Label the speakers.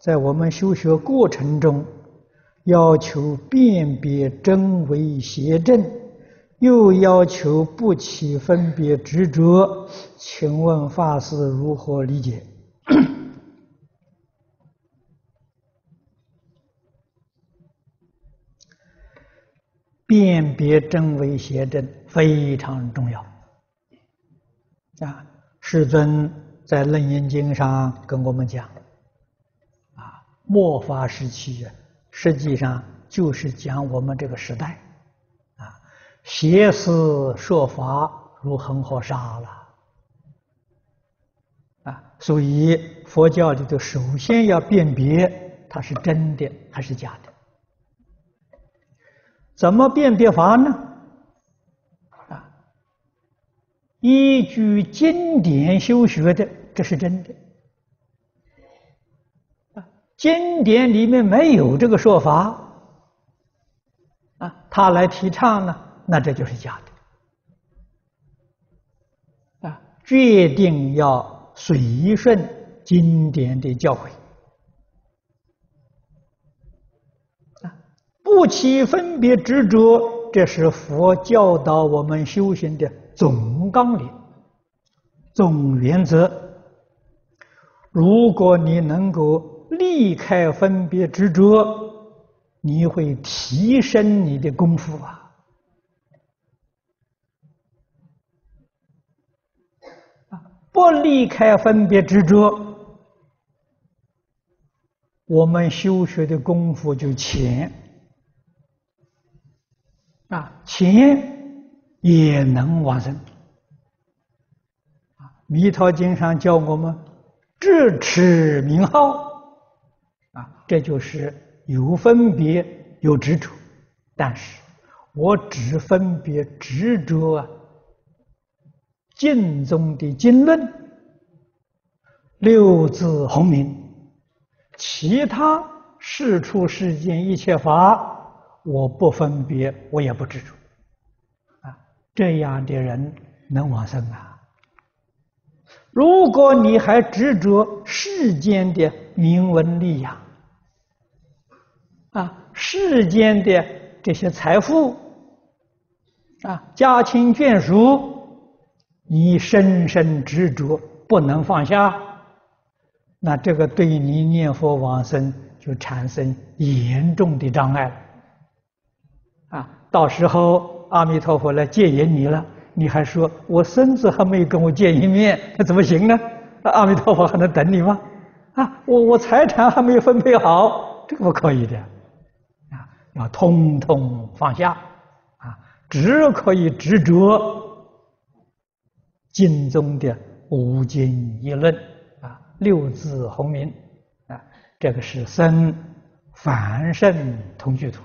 Speaker 1: 在我们修学过程中，要求辨别真伪邪正，又要求不起分别执着，请问法师如何理解？辨别真伪邪正非常重要啊！世尊在《楞严经》上跟我们讲。末法时期啊，实际上就是讲我们这个时代，啊，邪思说法如恒河沙了，啊，所以佛教里头首先要辨别它是真的还是假的。怎么辨别法呢？啊，依据经典修学的，这是真的。经典里面没有这个说法啊，他来提倡呢，那这就是假的啊！决定要随顺经典的教诲啊，不起分别执着，这是佛教导我们修行的总纲领、总原则。如果你能够离开分别执着，你会提升你的功夫啊！不离开分别执着，我们修学的功夫就浅啊，浅也能往生！《弥陀经》上教我们智持名号。啊这就是有分别有执着，但是我只分别执着啊，经中的经论、六字洪名，其他世出世间一切法，我不分别，我也不执着，啊，这样的人能往生啊。如果你还执着世间的名闻利养，啊，世间的这些财富，啊，家亲眷属，你深深执着不能放下，那这个对你念佛往生就产生严重的障碍了。啊，到时候阿弥陀佛来接引你了，你还说我孙子还没有跟我见一面，那怎么行呢？那阿弥陀佛还能等你吗？啊，我我财产还没有分配好，这个不可以的。啊要通通放下啊！只可以执着经中的五经一论啊，六字洪名啊，这个是僧凡圣同居土。